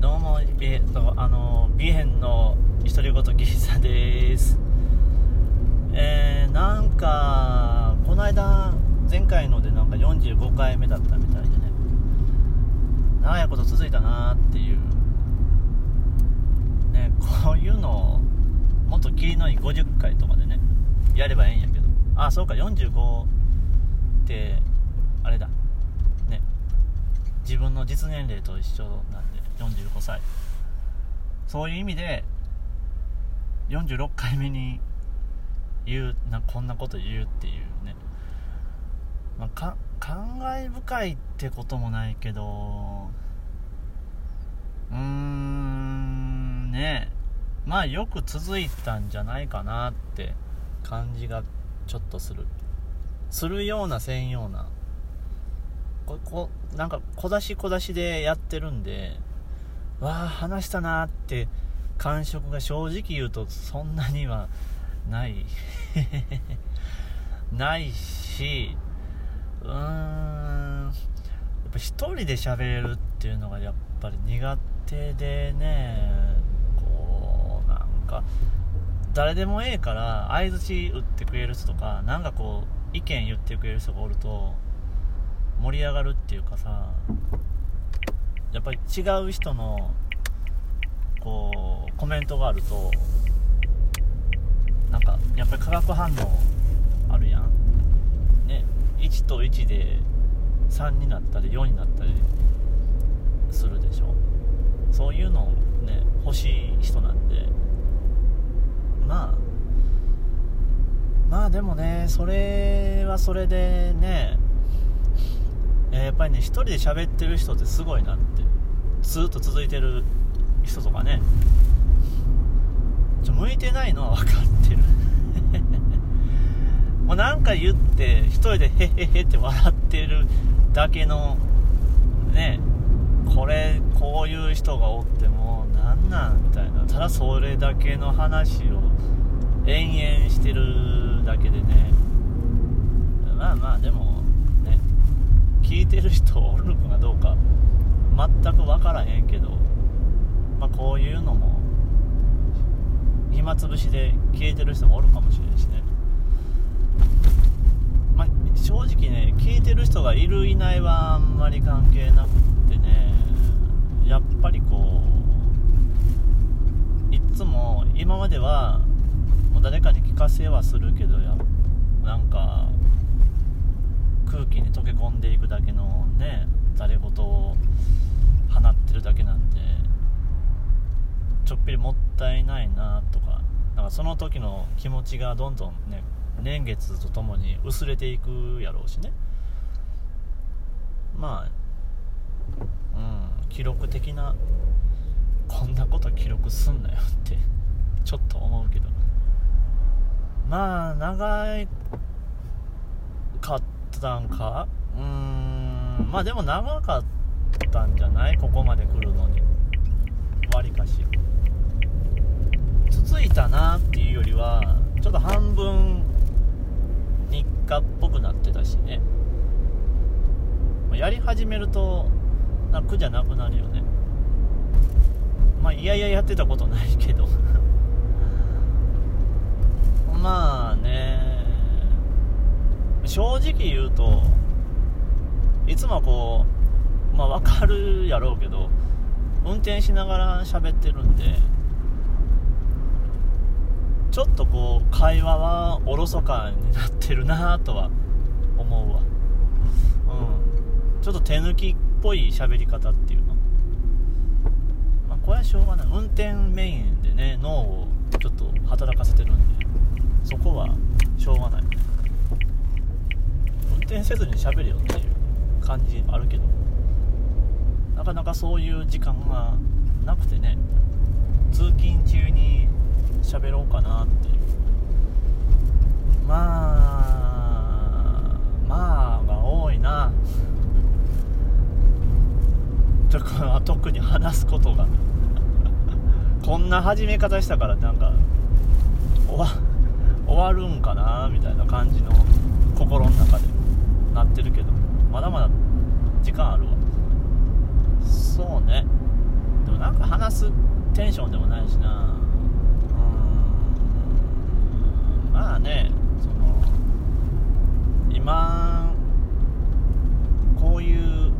どうもえー、とあのビヘンの独り言ギリさです。えー、なんかこの間前回のでなんか45回目だったみたいでね。長いこと続いたなっていう。ねこういうのもっと切りのいい50回とかでねやればええんやけど。あそうか45ってあれだ。ね。自分の実年齢と一緒なんで。45歳。そういう意味で46回目に言うなこんなこと言うっていうね、まあ、か感慨深いってこともないけどうーんね。まあよく続いたんじゃないかなって感じがちょっとする。するようなせんような。ここなんか小出し小出しでやってるんでわあ話したなって感触が正直言うとそんなにはない。ないしうーんやっぱ一人で喋れるっていうのがやっぱり苦手でね。こうなんか誰でもええから相づち打ってくれる人とかなんかこう意見言ってくれる人がおると盛り上がるっていうかさ。やっぱり違う人のこうコメントがあるとなんかやっぱり化学反応あるやん。ね1と1で3になったり4になったりするでしょ。そういうのをね欲しい人なんで。まあまあでもねそれはそれでねやっぱりね一人で喋ってる人ってすごいなって。ずっと続いてる人とかね。ちょ向いてないのは分かってる。もうなんか言って一人でへへへって笑ってるだけのねこれこういう人がおってもなんなんみたいな。ただそれだけの話を延々してるだけでねまあまあでもね聞いてる人おるのかどうか全く分からへんけど、まうのも暇つぶしで消えてる人もおるかもしれんしね、まあ、正直ね聞いてる人がいるいないはあんまり関係なくってねやっぱりこういっつも今まではもう誰かに聞かせはするけどやなんか空気に溶け込んでいくだけのね誰事を放ってるだけなんで。ちょっぴりもったいないなとかなんかその時の気持ちがどんどんね年月とともに薄れていくやろうしね。まあうん記録的なこんなこと記録すんなよってちょっと思うけど。まあ長いかったんか？うーんまあでも長かったんじゃない？ここまで来るのに。わりかし。続いたなっていうよりはちょっと半分日課っぽくなってたしね。やり始めるとな苦じゃなくなるよね。まあいやいややってたことないけど。まあね。正直言うといつもこうまあ分かるやろうけど運転しながら喋ってるんでちょっとこう会話はおろそかになってるなとは思うわ。うん。ちょっと手抜きっぽい喋り方っていうの。まあこれはしょうがない。運転メインでね脳をちょっと働かせてるんで。そこはしょうがない。運転せずに喋るよっていう感じあるけど。なかなかそういう時間がなくてね。通勤中に喋ろうかなって。いうまあまあが多いな。とか特に話すことが。こんな始め方したからなんか終わ終わるんかなみたいな感じの心の中でなってるけど。まだまだ時間あるわ。そうね。でもなんか話すテンションでもないしなうんまあねその今こういう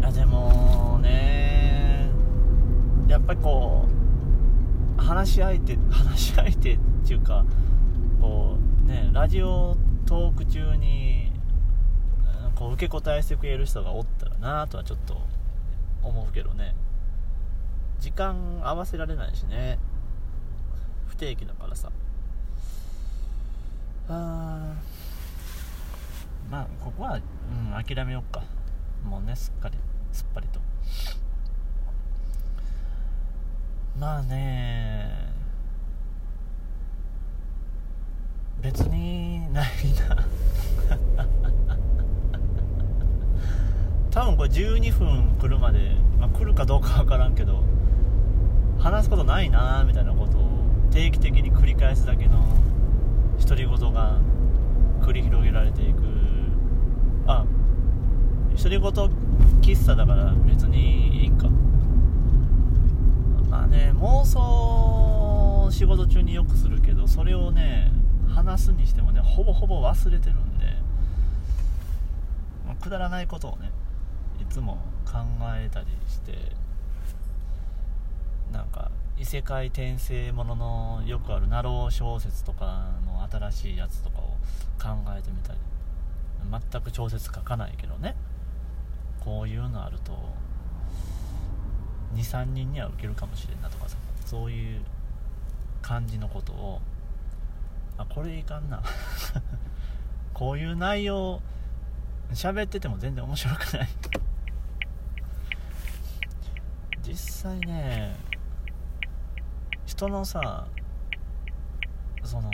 いやでもねやっぱりこう話し相手話し相手っていうかこうねラジオトーク中にこう受け答えしてくれる人がおったらなとはちょっと思うけどね。時間合わせられないしね。不定期だからさ。あまあここは、うん、諦めようか。もうねすっかりすっぱりと。まあね別にないな多分これ12分来るまで、まあ、来るかどうか分からんけど話すことないなみたいなことを定期的に繰り返すだけの独り言が繰り広げられていく。あ独り言喫茶だから別にいいか。まあね妄想仕事中によくするけどそれをね話すにしてもねほぼほぼ忘れてるんで、くだらないことをねいつも考えたりしてなんか異世界転生もののよくあるナロー小説とかの新しいやつとかを考えてみたり。全く小説書かないけどね。こういうのあると23人には受けるかもしれんなとかさ。そういう感じのことをあこれいかんな。こういう内容喋ってても全然面白くない。実際ね人のさその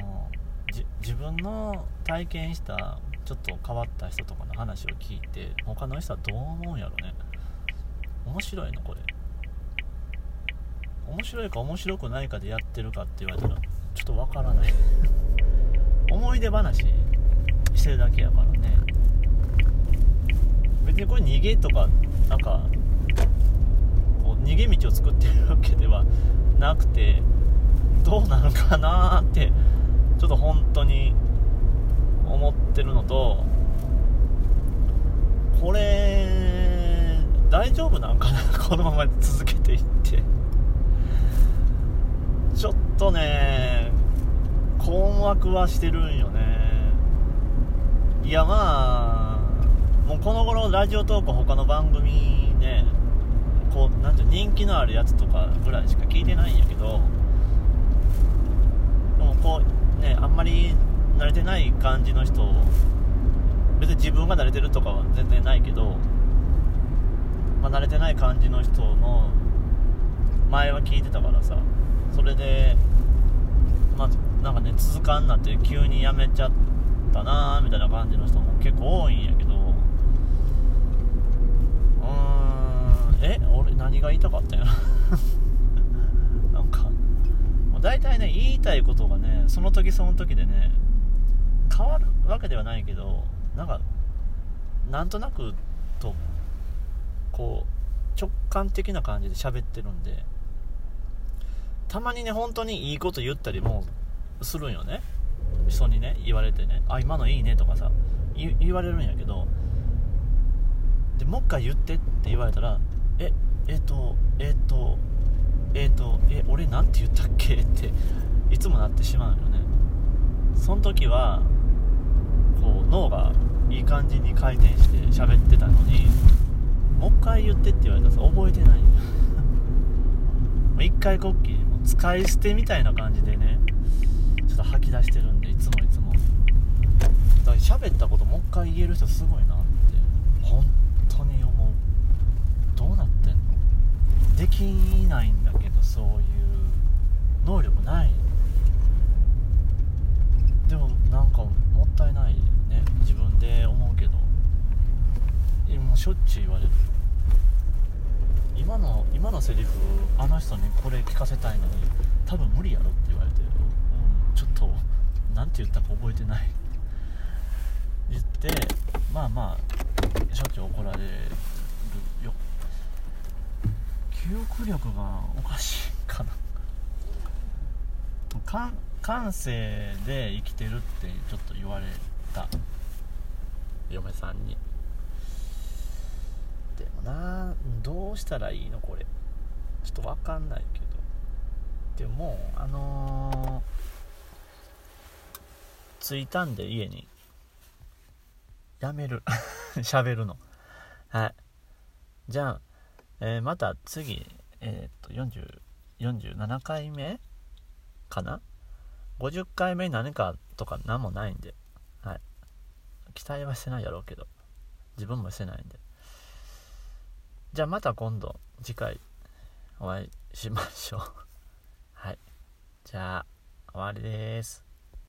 自分の体験したちょっと変わった人とかの話を聞いて他の人はどう思うんやろね。面白いのこれ。面白いか面白くないかでやってるかって言われたらちょっとわからない。思い出話してるだけやからね。別にこれ逃げとかなんか逃げ道を作ってるわけではなくてどうなのかなってちょっと本当に思ってるのとこれ大丈夫なんかな？このまま続けていって。ちょっとね困惑はしてるんよね。いやまあもうこの頃ラジオトーク他の番組ねこうなんて人気のあるやつとかぐらいしか聞いてないんやけどでもこうねあんまり慣れてない感じの人別に自分が慣れてるとかは全然ないけど、まあ、慣れてない感じの人の前は聞いてたからさそれでまあなんかね続かんなって急にやめちゃったなーみたいな感じの人も結構多いんやけどえ俺何が言いたかったんや なんかもう大体ね言いたいことがねその時その時でね変わるわけではないけどなんかなんとなくとこう直感的な感じで喋ってるんでたまにね本当にいいこと言ったりもするんよね。人にね言われてねあ今のいいねとかさ言われるんやけどでもう一回言ってって言われたらええっ、とえっ、とえっ、とえ俺なんて言ったっけ？っていつもなってしまうよね。その時はこう脳がいい感じに回転して喋ってたのにもう一回言ってって言われたら覚えてない。一回こっきり使い捨てみたいな感じでねちょっと吐き出してるんでいつもいつも。だから喋ったこともう一回言える人すごいなって本当に思うどうなってんのできないんだけどそういう能力ない。でもなんかもったいないね。自分で思うけど。もうしょっちゅう言われる。今の今のセリフあの人にこれ聞かせたいのに多分無理やろって言われてうんちょっと何て言ったか覚えてない。言ってまあまあしょっちゅう怒られる。憶力がおかしいかな。感感性で生きてるってちょっと言われた。嫁さんに。でもなどうしたらいいのこれ。ちょっと分かんないけど。でもあのー、着いたんで家に。やめる。喋るの。はい。じゃあ、えー、また次えー、っと40 47回目かな？50回目に何かとか何もないんではい。期待はしてないやろうけど自分もしてないんで。じゃあまた今度次回お会いしましょう。はい。じゃあ終わりです。